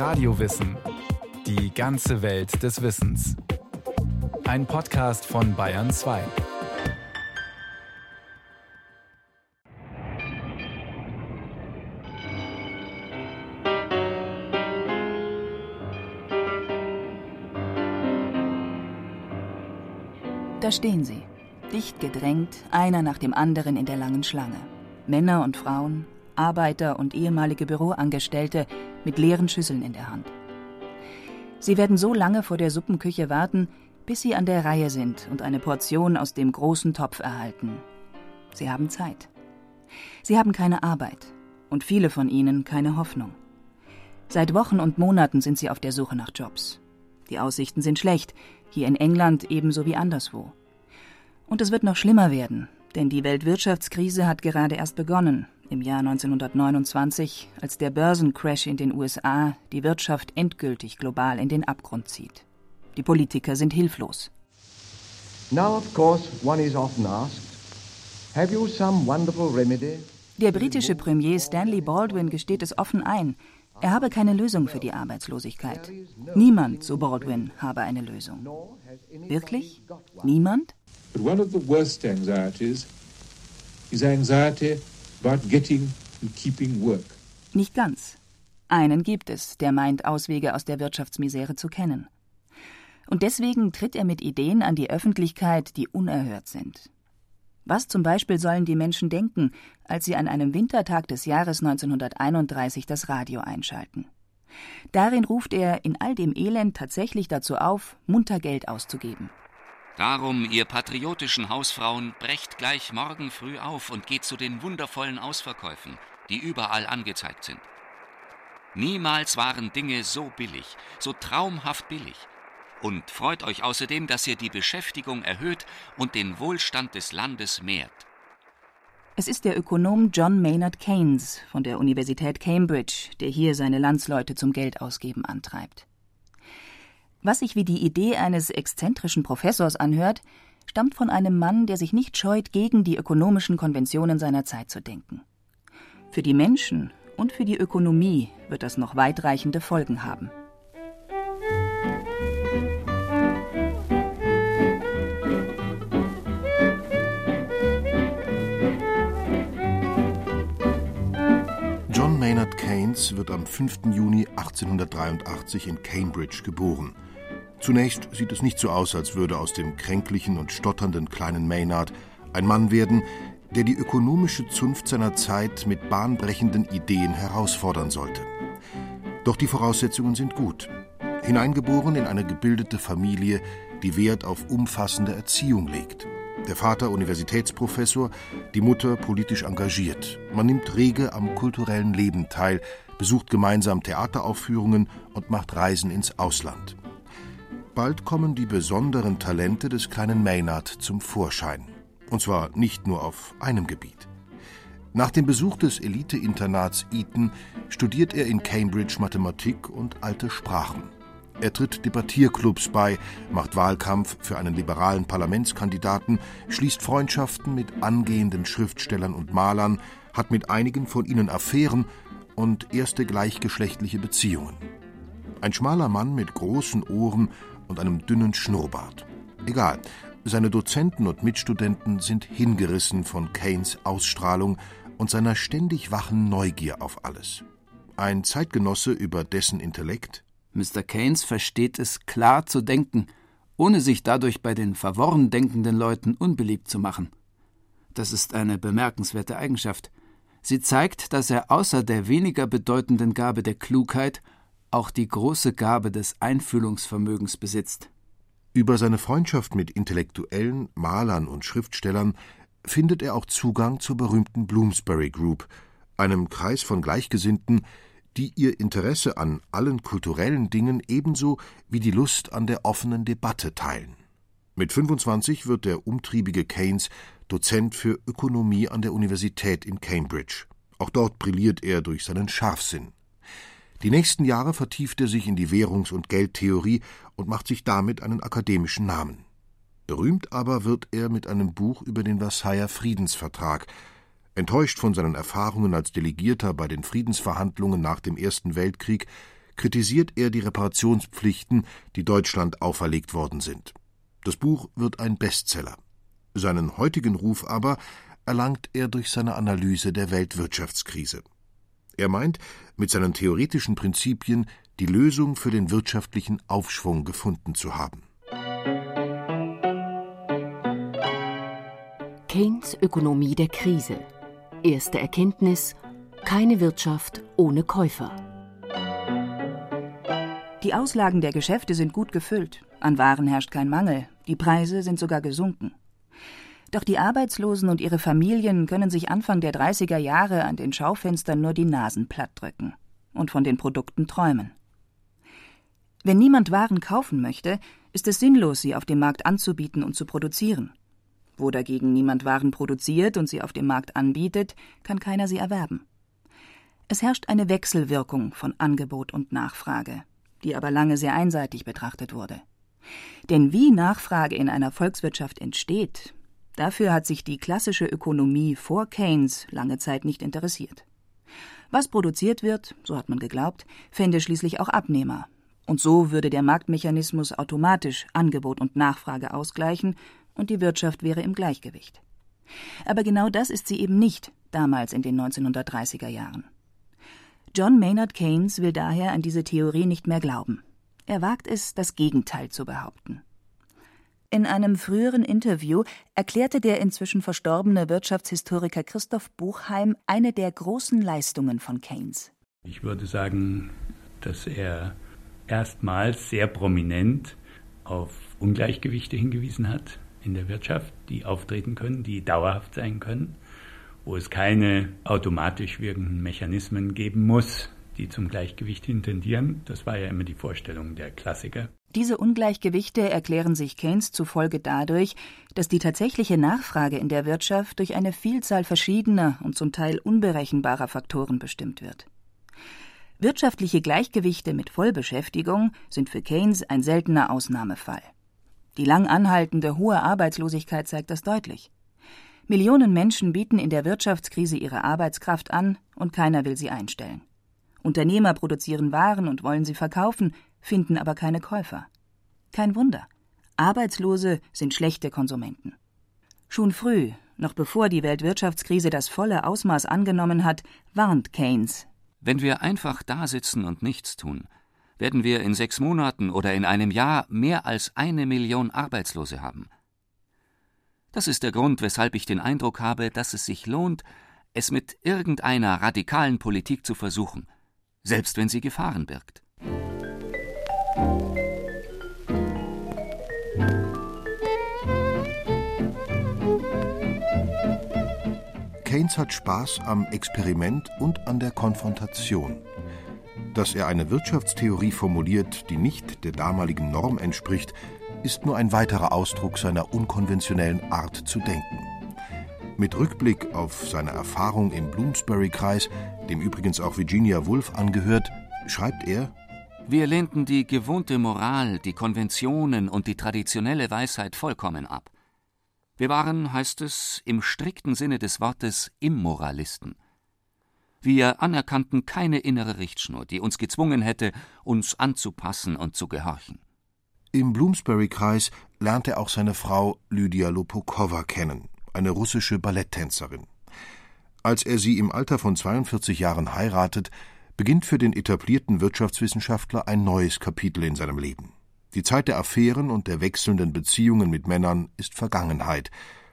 Radiowissen. Die ganze Welt des Wissens. Ein Podcast von Bayern 2. Da stehen sie, dicht gedrängt, einer nach dem anderen in der langen Schlange. Männer und Frauen, Arbeiter und ehemalige Büroangestellte mit leeren Schüsseln in der Hand. Sie werden so lange vor der Suppenküche warten, bis sie an der Reihe sind und eine Portion aus dem großen Topf erhalten. Sie haben Zeit. Sie haben keine Arbeit und viele von ihnen keine Hoffnung. Seit Wochen und Monaten sind sie auf der Suche nach Jobs. Die Aussichten sind schlecht, hier in England ebenso wie anderswo. Und es wird noch schlimmer werden, denn die Weltwirtschaftskrise hat gerade erst begonnen, im Jahr 1929, als der Börsencrash in den USA die Wirtschaft endgültig global in den Abgrund zieht. Die Politiker sind hilflos. Now, of course, one is often asked, have you some wonderful remedy? Der britische Premier Stanley Baldwin gesteht es offen ein. Er habe keine Lösung für die Arbeitslosigkeit. Niemand, so Baldwin, habe eine Lösung. Wirklich? Niemand? But one of the worst anxieties is anxiety about getting and keeping work. Nicht ganz. Einen gibt es, der meint, Auswege aus der Wirtschaftsmisere zu kennen. Und deswegen tritt er mit Ideen an die Öffentlichkeit, die unerhört sind. Was zum Beispiel sollen die Menschen denken, als sie an einem Wintertag des Jahres 1931 das Radio einschalten? Darin ruft er in all dem Elend tatsächlich dazu auf, munter Geld auszugeben. Darum, ihr patriotischen Hausfrauen, brecht gleich morgen früh auf und geht zu den wundervollen Ausverkäufen, die überall angezeigt sind. Niemals waren Dinge so billig, so traumhaft billig. Und freut euch außerdem, dass ihr die Beschäftigung erhöht und den Wohlstand des Landes mehrt. Es ist der Ökonom John Maynard Keynes von der Universität Cambridge, der hier seine Landsleute zum Geldausgeben antreibt. Was sich wie die Idee eines exzentrischen Professors anhört, stammt von einem Mann, der sich nicht scheut, gegen die ökonomischen Konventionen seiner Zeit zu denken. Für die Menschen und für die Ökonomie wird das noch weitreichende Folgen haben. John Maynard Keynes wird am 5. Juni 1883 in Cambridge geboren. Zunächst sieht es nicht so aus, als würde aus dem kränklichen und stotternden kleinen Maynard ein Mann werden, der die ökonomische Zunft seiner Zeit mit bahnbrechenden Ideen herausfordern sollte. Doch die Voraussetzungen sind gut. Hineingeboren in eine gebildete Familie, die Wert auf umfassende Erziehung legt. Der Vater Universitätsprofessor, die Mutter politisch engagiert. Man nimmt rege am kulturellen Leben teil, besucht gemeinsam Theateraufführungen und macht Reisen ins Ausland. Bald kommen die besonderen Talente des kleinen Maynard zum Vorschein. Und zwar nicht nur auf einem Gebiet. Nach dem Besuch des Elite-Internats Eton studiert er in Cambridge Mathematik und alte Sprachen. Er tritt Debattierclubs bei, macht Wahlkampf für einen liberalen Parlamentskandidaten, schließt Freundschaften mit angehenden Schriftstellern und Malern, hat mit einigen von ihnen Affären und erste gleichgeschlechtliche Beziehungen. Ein schmaler Mann mit großen Ohren und einem dünnen Schnurrbart. Egal, seine Dozenten und Mitstudenten sind hingerissen von Keynes Ausstrahlung und seiner ständig wachen Neugier auf alles. Ein Zeitgenosse über dessen Intellekt, Mr. Keynes versteht es, klar zu denken, ohne sich dadurch bei den verworren denkenden Leuten unbeliebt zu machen. Das ist eine bemerkenswerte Eigenschaft. Sie zeigt, dass er außer der weniger bedeutenden Gabe der Klugheit auch die große Gabe des Einfühlungsvermögens besitzt. Über seine Freundschaft mit Intellektuellen, Malern und Schriftstellern findet er auch Zugang zur berühmten Bloomsbury Group, einem Kreis von Gleichgesinnten, die ihr Interesse an allen kulturellen Dingen ebenso wie die Lust an der offenen Debatte teilen. Mit 25 wird der umtriebige Keynes Dozent für Ökonomie an der Universität in Cambridge. Auch dort brilliert er durch seinen Scharfsinn. Die nächsten Jahre vertieft er sich in die Währungs- und Geldtheorie und macht sich damit einen akademischen Namen. Berühmt aber wird er mit einem Buch über den Versailler Friedensvertrag, Enttäuscht von seinen Erfahrungen als Delegierter bei den Friedensverhandlungen nach dem Ersten Weltkrieg, kritisiert er die Reparationspflichten, die Deutschland auferlegt worden sind. Das Buch wird ein Bestseller. Seinen heutigen Ruf aber erlangt er durch seine Analyse der Weltwirtschaftskrise. Er meint, mit seinen theoretischen Prinzipien die Lösung für den wirtschaftlichen Aufschwung gefunden zu haben. Keynes Ökonomie der Krise. Erste Erkenntnis: keine Wirtschaft ohne Käufer. Die Auslagen der Geschäfte sind gut gefüllt, an Waren herrscht kein Mangel, die Preise sind sogar gesunken. Doch die Arbeitslosen und ihre Familien können sich Anfang der 30er Jahre an den Schaufenstern nur die Nasen plattdrücken und von den Produkten träumen. Wenn niemand Waren kaufen möchte, ist es sinnlos, sie auf dem Markt anzubieten und zu produzieren. Wo dagegen niemand Waren produziert und sie auf dem Markt anbietet, kann keiner sie erwerben. Es herrscht eine Wechselwirkung von Angebot und Nachfrage, die aber lange sehr einseitig betrachtet wurde. Denn wie Nachfrage in einer Volkswirtschaft entsteht, dafür hat sich die klassische Ökonomie vor Keynes lange Zeit nicht interessiert. Was produziert wird, so hat man geglaubt, fände schließlich auch Abnehmer. Und so würde der Marktmechanismus automatisch Angebot und Nachfrage ausgleichen und die Wirtschaft wäre im Gleichgewicht. Aber genau das ist sie eben nicht, damals in den 1930er Jahren. John Maynard Keynes will daher an diese Theorie nicht mehr glauben. Er wagt es, das Gegenteil zu behaupten. In einem früheren Interview erklärte der inzwischen verstorbene Wirtschaftshistoriker Christoph Buchheim eine der großen Leistungen von Keynes. Ich würde sagen, dass er erstmals sehr prominent auf Ungleichgewichte hingewiesen hat in der Wirtschaft, die auftreten können, die dauerhaft sein können, wo es keine automatisch wirkenden Mechanismen geben muss, die zum Gleichgewicht intendieren. Das war ja immer die Vorstellung der Klassiker. Diese Ungleichgewichte erklären sich Keynes zufolge dadurch, dass die tatsächliche Nachfrage in der Wirtschaft durch eine Vielzahl verschiedener und zum Teil unberechenbarer Faktoren bestimmt wird. Wirtschaftliche Gleichgewichte mit Vollbeschäftigung sind für Keynes ein seltener Ausnahmefall. Die lang anhaltende hohe Arbeitslosigkeit zeigt das deutlich. Millionen Menschen bieten in der Wirtschaftskrise ihre Arbeitskraft an und keiner will sie einstellen. Unternehmer produzieren Waren und wollen sie verkaufen, finden aber keine Käufer. Kein Wunder. Arbeitslose sind schlechte Konsumenten. Schon früh, noch bevor die Weltwirtschaftskrise das volle Ausmaß angenommen hat, warnt Keynes. Wenn wir einfach dasitzen und nichts tun, werden wir in sechs Monaten oder in einem Jahr mehr als eine Million Arbeitslose haben. Das ist der Grund, weshalb ich den Eindruck habe, dass es sich lohnt, es mit irgendeiner radikalen Politik zu versuchen, selbst wenn sie Gefahren birgt. Keynes hat Spaß am Experiment und an der Konfrontation. Dass er eine Wirtschaftstheorie formuliert, die nicht der damaligen Norm entspricht, ist nur ein weiterer Ausdruck seiner unkonventionellen Art zu denken. Mit Rückblick auf seine Erfahrung im Bloomsbury-Kreis, dem übrigens auch Virginia Woolf angehört, schreibt er: Wir lehnten die gewohnte Moral, die Konventionen und die traditionelle Weisheit vollkommen ab. Wir waren, heißt es, im strikten Sinne des Wortes Immoralisten. Wir anerkannten keine innere Richtschnur, die uns gezwungen hätte, uns anzupassen und zu gehorchen. Im Bloomsbury-Kreis lernte er auch seine Frau Lydia Lopokowa kennen, eine russische Balletttänzerin. Als er sie im Alter von 42 Jahren heiratet, beginnt für den etablierten Wirtschaftswissenschaftler ein neues Kapitel in seinem Leben. Die Zeit der Affären und der wechselnden Beziehungen mit Männern ist Vergangenheit.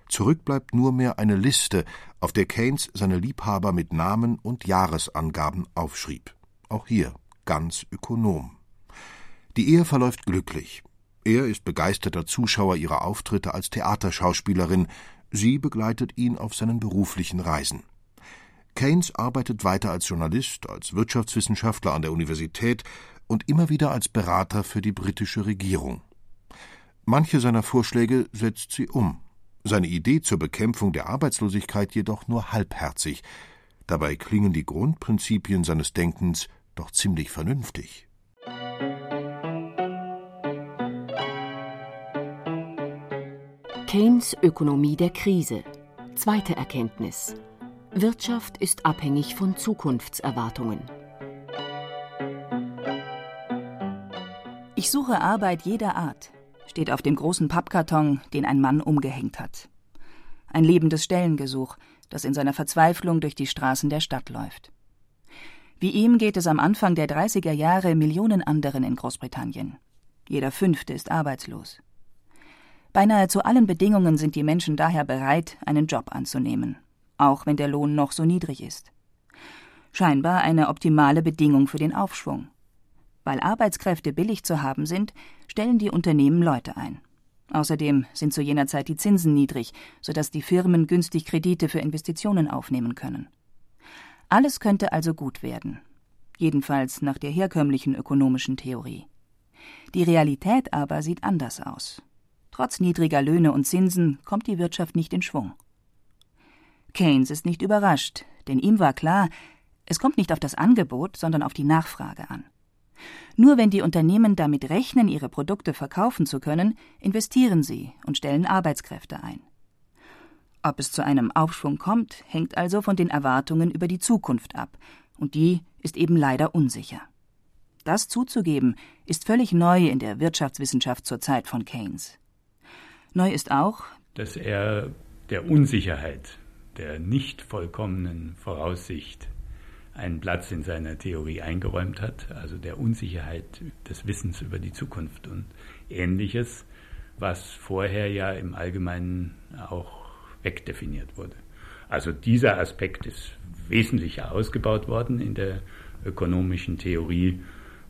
Zurück bleibt nur mehr eine Liste, auf der Keynes seine Liebhaber mit Namen und Jahresangaben aufschrieb. Auch hier ganz ökonom. Die Ehe verläuft glücklich. Er ist begeisterter Zuschauer ihrer Auftritte als Theaterschauspielerin, sie begleitet ihn auf seinen beruflichen Reisen. Keynes arbeitet weiter als Journalist, als Wirtschaftswissenschaftler an der Universität und immer wieder als Berater für die britische Regierung. Manche seiner Vorschläge setzt sie um, seine Idee zur Bekämpfung der Arbeitslosigkeit jedoch nur halbherzig. Dabei klingen die Grundprinzipien seines Denkens doch ziemlich vernünftig. Keynes Ökonomie der Krise. Zweite Erkenntnis. Wirtschaft ist abhängig von Zukunftserwartungen. Ich suche Arbeit jeder Art, steht auf dem großen Pappkarton, den ein Mann umgehängt hat. Ein lebendes Stellengesuch, das in seiner Verzweiflung durch die Straßen der Stadt läuft. Wie ihm geht es am Anfang der 30er Jahre Millionen anderen in Großbritannien. Jeder Fünfte ist arbeitslos. Beinahe zu allen Bedingungen sind die Menschen daher bereit, einen Job anzunehmen, auch wenn der Lohn noch so niedrig ist. Scheinbar eine optimale Bedingung für den Aufschwung. Weil Arbeitskräfte billig zu haben sind, stellen die Unternehmen Leute ein. Außerdem sind zu jener Zeit die Zinsen niedrig, sodass die Firmen günstig Kredite für Investitionen aufnehmen können. Alles könnte also gut werden. Jedenfalls nach der herkömmlichen ökonomischen Theorie. Die Realität aber sieht anders aus. Trotz niedriger Löhne und Zinsen kommt die Wirtschaft nicht in Schwung. Keynes ist nicht überrascht, denn ihm war klar, es kommt nicht auf das Angebot, sondern auf die Nachfrage an. Nur wenn die Unternehmen damit rechnen, ihre Produkte verkaufen zu können, investieren sie und stellen Arbeitskräfte ein. Ob es zu einem Aufschwung kommt, hängt also von den Erwartungen über die Zukunft ab, und die ist eben leider unsicher. Das zuzugeben, ist völlig neu in der Wirtschaftswissenschaft zur Zeit von Keynes. Neu ist auch, dass er der Unsicherheit, der nicht vollkommenen Voraussicht einen Platz in seiner Theorie eingeräumt hat, also der Unsicherheit des Wissens über die Zukunft und ähnliches, was vorher ja im Allgemeinen auch wegdefiniert wurde. Also dieser Aspekt ist wesentlich ausgebaut worden in der ökonomischen Theorie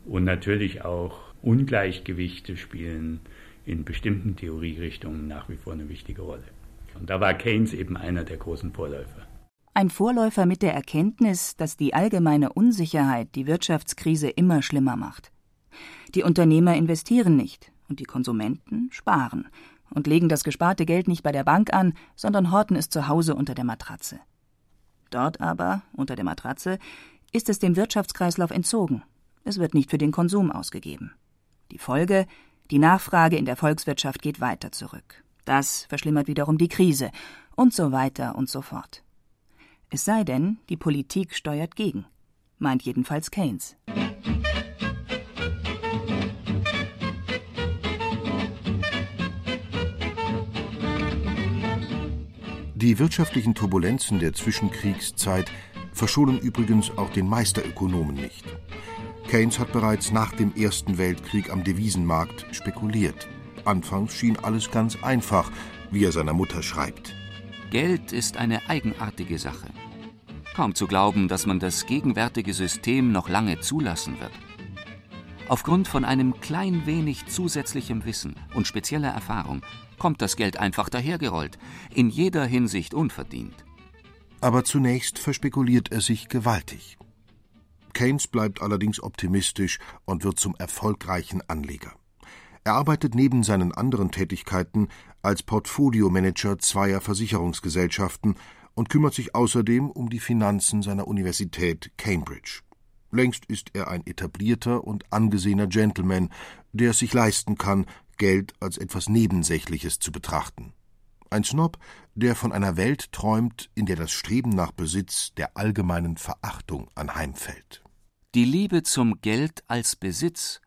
und natürlich auch Ungleichgewichte spielen in bestimmten Theorierichtungen nach wie vor eine wichtige Rolle. Und da war Keynes eben einer der großen Vorläufer. Ein Vorläufer mit der Erkenntnis, dass die allgemeine Unsicherheit die Wirtschaftskrise immer schlimmer macht. Die Unternehmer investieren nicht und die Konsumenten sparen und legen das gesparte Geld nicht bei der Bank an, sondern horten es zu Hause unter der Matratze. Dort aber, unter der Matratze, ist es dem Wirtschaftskreislauf entzogen. Es wird nicht für den Konsum ausgegeben. Die Folge die Nachfrage in der Volkswirtschaft geht weiter zurück. Das verschlimmert wiederum die Krise und so weiter und so fort. Es sei denn, die Politik steuert gegen, meint jedenfalls Keynes. Die wirtschaftlichen Turbulenzen der Zwischenkriegszeit verschonen übrigens auch den Meisterökonomen nicht. Keynes hat bereits nach dem Ersten Weltkrieg am Devisenmarkt spekuliert. Anfangs schien alles ganz einfach, wie er seiner Mutter schreibt. Geld ist eine eigenartige Sache. Kaum zu glauben, dass man das gegenwärtige System noch lange zulassen wird. Aufgrund von einem klein wenig zusätzlichem Wissen und spezieller Erfahrung kommt das Geld einfach dahergerollt, in jeder Hinsicht unverdient. Aber zunächst verspekuliert er sich gewaltig. Keynes bleibt allerdings optimistisch und wird zum erfolgreichen Anleger. Er arbeitet neben seinen anderen Tätigkeiten als Portfoliomanager zweier Versicherungsgesellschaften und kümmert sich außerdem um die Finanzen seiner Universität Cambridge. Längst ist er ein etablierter und angesehener Gentleman, der es sich leisten kann, Geld als etwas Nebensächliches zu betrachten. Ein Snob, der von einer Welt träumt, in der das Streben nach Besitz der allgemeinen Verachtung anheimfällt. Die Liebe zum Geld als Besitz,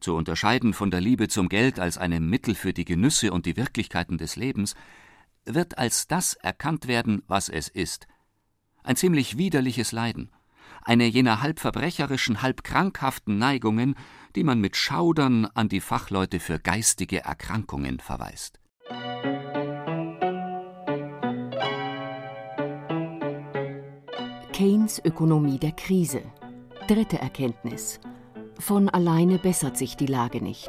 zu unterscheiden von der Liebe zum Geld als einem Mittel für die Genüsse und die Wirklichkeiten des Lebens, wird als das erkannt werden, was es ist. Ein ziemlich widerliches Leiden, eine jener halb verbrecherischen, halb krankhaften Neigungen, die man mit Schaudern an die Fachleute für geistige Erkrankungen verweist. Keynes Ökonomie der Krise Dritte Erkenntnis. Von alleine bessert sich die Lage nicht.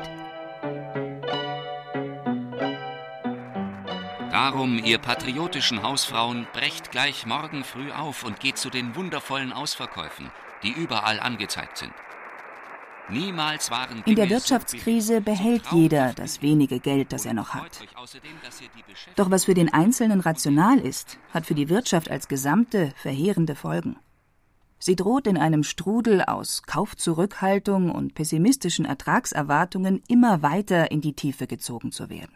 Darum, ihr patriotischen Hausfrauen, brecht gleich morgen früh auf und geht zu den wundervollen Ausverkäufen, die überall angezeigt sind. Niemals waren In der Wirtschaftskrise behält jeder das wenige Geld, das er noch hat. Doch was für den Einzelnen rational ist, hat für die Wirtschaft als Gesamte verheerende Folgen. Sie droht in einem Strudel aus Kaufzurückhaltung und pessimistischen Ertragserwartungen immer weiter in die Tiefe gezogen zu werden.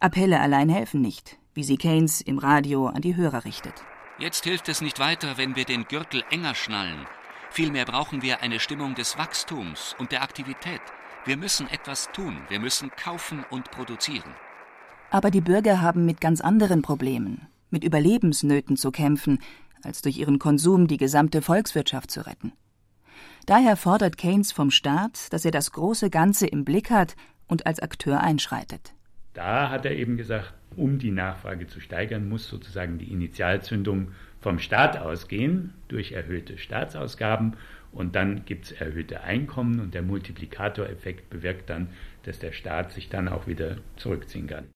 Appelle allein helfen nicht, wie sie Keynes im Radio an die Hörer richtet. Jetzt hilft es nicht weiter, wenn wir den Gürtel enger schnallen Vielmehr brauchen wir eine Stimmung des Wachstums und der Aktivität. Wir müssen etwas tun, wir müssen kaufen und produzieren. Aber die Bürger haben mit ganz anderen Problemen, mit Überlebensnöten zu kämpfen, als durch ihren Konsum die gesamte Volkswirtschaft zu retten. Daher fordert Keynes vom Staat, dass er das große Ganze im Blick hat und als Akteur einschreitet. Da hat er eben gesagt, um die Nachfrage zu steigern, muss sozusagen die Initialzündung vom Staat ausgehen durch erhöhte Staatsausgaben und dann gibt es erhöhte Einkommen und der Multiplikatoreffekt bewirkt dann, dass der Staat sich dann auch wieder zurückziehen kann.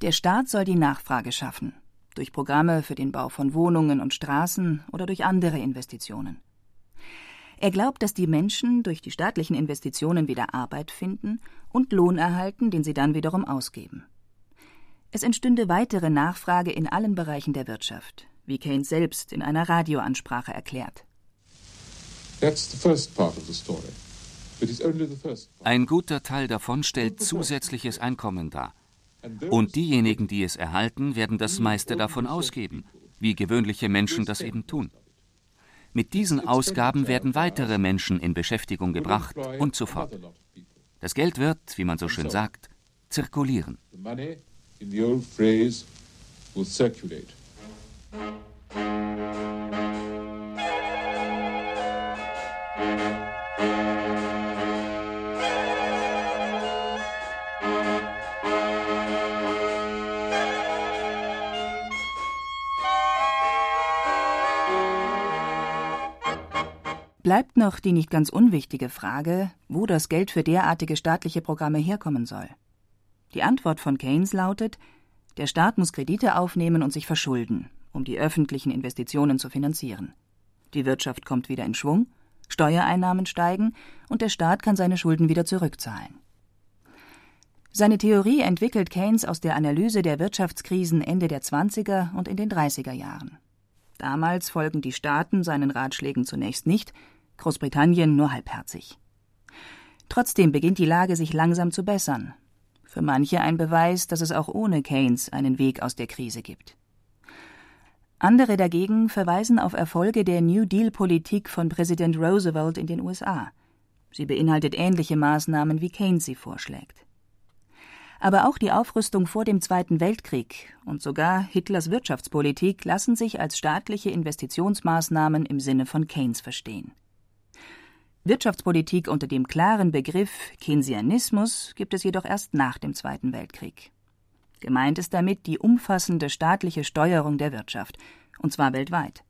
Der Staat soll die Nachfrage schaffen, durch Programme für den Bau von Wohnungen und Straßen oder durch andere Investitionen. Er glaubt, dass die Menschen durch die staatlichen Investitionen wieder Arbeit finden und Lohn erhalten, den sie dann wiederum ausgeben. Es entstünde weitere Nachfrage in allen Bereichen der Wirtschaft, wie Keynes selbst in einer Radioansprache erklärt. Ein guter Teil davon stellt zusätzliches Einkommen dar. Und diejenigen, die es erhalten, werden das meiste davon ausgeben, wie gewöhnliche Menschen das eben tun. Mit diesen Ausgaben werden weitere Menschen in Beschäftigung gebracht und so fort. Das Geld wird, wie man so schön sagt, zirkulieren. Bleibt noch die nicht ganz unwichtige Frage, wo das Geld für derartige staatliche Programme herkommen soll. Die Antwort von Keynes lautet, der Staat muss Kredite aufnehmen und sich verschulden, um die öffentlichen Investitionen zu finanzieren. Die Wirtschaft kommt wieder in Schwung, Steuereinnahmen steigen und der Staat kann seine Schulden wieder zurückzahlen. Seine Theorie entwickelt Keynes aus der Analyse der Wirtschaftskrisen Ende der 20er und in den 30er Jahren. Damals folgen die Staaten seinen Ratschlägen zunächst nicht, Großbritannien nur halbherzig. Trotzdem beginnt die Lage sich langsam zu bessern. Für manche ein Beweis, dass es auch ohne Keynes einen Weg aus der Krise gibt. Andere dagegen verweisen auf Erfolge der New Deal-Politik von Präsident Roosevelt in den USA. Sie beinhaltet ähnliche Maßnahmen, wie Keynes sie vorschlägt. Aber auch die Aufrüstung vor dem Zweiten Weltkrieg und sogar Hitlers Wirtschaftspolitik lassen sich als staatliche Investitionsmaßnahmen im Sinne von Keynes verstehen. Wirtschaftspolitik unter dem klaren Begriff Keynesianismus gibt es jedoch erst nach dem Zweiten Weltkrieg. Gemeint ist damit die umfassende staatliche Steuerung der Wirtschaft, und zwar weltweit.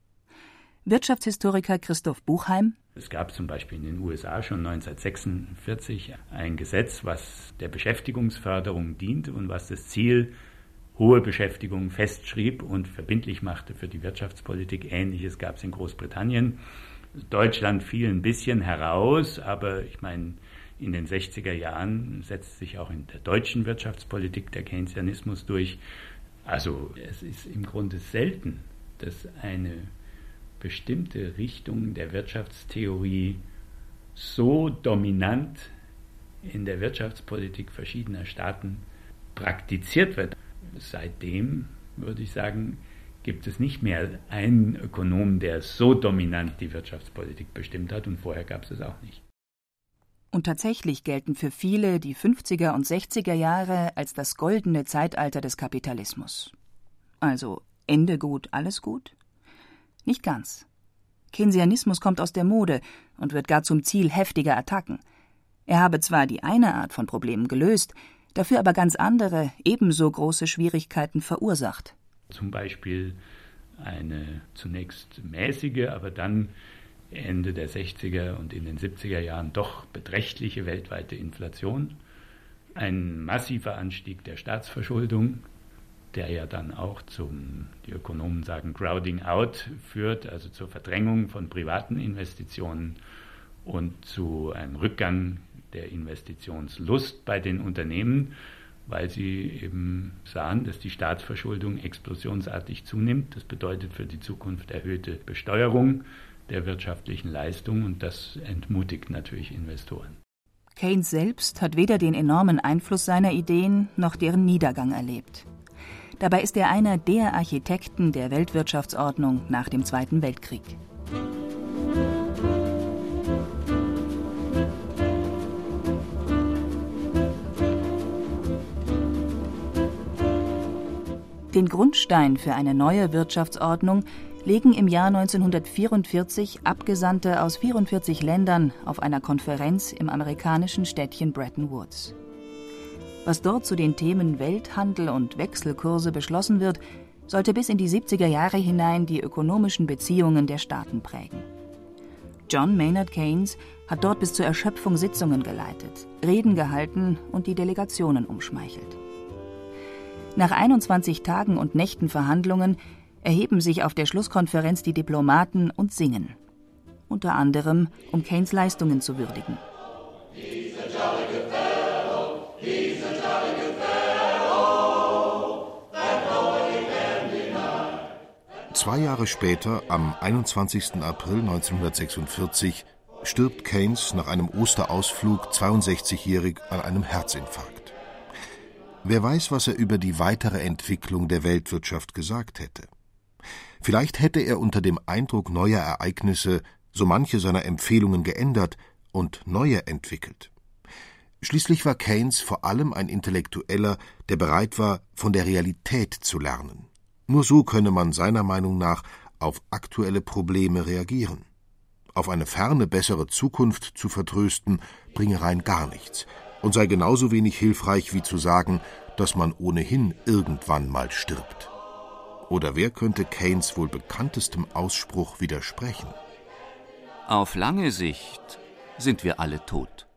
Wirtschaftshistoriker Christoph Buchheim es gab zum Beispiel in den USA schon 1946 ein Gesetz, was der Beschäftigungsförderung diente und was das Ziel hohe Beschäftigung festschrieb und verbindlich machte für die Wirtschaftspolitik. Ähnliches gab es in Großbritannien. Deutschland fiel ein bisschen heraus, aber ich meine, in den 60er Jahren setzt sich auch in der deutschen Wirtschaftspolitik der Keynesianismus durch. Also es ist im Grunde selten, dass eine bestimmte Richtung der Wirtschaftstheorie so dominant in der Wirtschaftspolitik verschiedener Staaten praktiziert wird. Seitdem würde ich sagen, gibt es nicht mehr einen Ökonom, der so dominant die Wirtschaftspolitik bestimmt hat, und vorher gab es es auch nicht. Und tatsächlich gelten für viele die 50er und 60er Jahre als das goldene Zeitalter des Kapitalismus. Also Ende gut, alles gut? Nicht ganz. Keynesianismus kommt aus der Mode und wird gar zum Ziel heftiger Attacken. Er habe zwar die eine Art von Problemen gelöst, dafür aber ganz andere, ebenso große Schwierigkeiten verursacht zum Beispiel eine zunächst mäßige, aber dann Ende der 60er und in den 70er Jahren doch beträchtliche weltweite Inflation, ein massiver Anstieg der Staatsverschuldung, der ja dann auch zum, die Ökonomen sagen, Crowding Out führt, also zur Verdrängung von privaten Investitionen und zu einem Rückgang der Investitionslust bei den Unternehmen weil sie eben sahen, dass die Staatsverschuldung explosionsartig zunimmt. Das bedeutet für die Zukunft erhöhte Besteuerung der wirtschaftlichen Leistung und das entmutigt natürlich Investoren. Keynes selbst hat weder den enormen Einfluss seiner Ideen noch deren Niedergang erlebt. Dabei ist er einer der Architekten der Weltwirtschaftsordnung nach dem Zweiten Weltkrieg. Den Grundstein für eine neue Wirtschaftsordnung legen im Jahr 1944 Abgesandte aus 44 Ländern auf einer Konferenz im amerikanischen Städtchen Bretton Woods. Was dort zu den Themen Welthandel und Wechselkurse beschlossen wird, sollte bis in die 70er Jahre hinein die ökonomischen Beziehungen der Staaten prägen. John Maynard Keynes hat dort bis zur Erschöpfung Sitzungen geleitet, Reden gehalten und die Delegationen umschmeichelt. Nach 21 Tagen und Nächten Verhandlungen erheben sich auf der Schlusskonferenz die Diplomaten und singen. Unter anderem, um Keynes Leistungen zu würdigen. Zwei Jahre später, am 21. April 1946, stirbt Keynes nach einem Osterausflug 62-jährig an einem Herzinfarkt. Wer weiß, was er über die weitere Entwicklung der Weltwirtschaft gesagt hätte. Vielleicht hätte er unter dem Eindruck neuer Ereignisse so manche seiner Empfehlungen geändert und neue entwickelt. Schließlich war Keynes vor allem ein Intellektueller, der bereit war, von der Realität zu lernen. Nur so könne man seiner Meinung nach auf aktuelle Probleme reagieren. Auf eine ferne bessere Zukunft zu vertrösten, bringe rein gar nichts und sei genauso wenig hilfreich wie zu sagen, dass man ohnehin irgendwann mal stirbt. Oder wer könnte Keynes wohl bekanntestem Ausspruch widersprechen? Auf lange Sicht sind wir alle tot.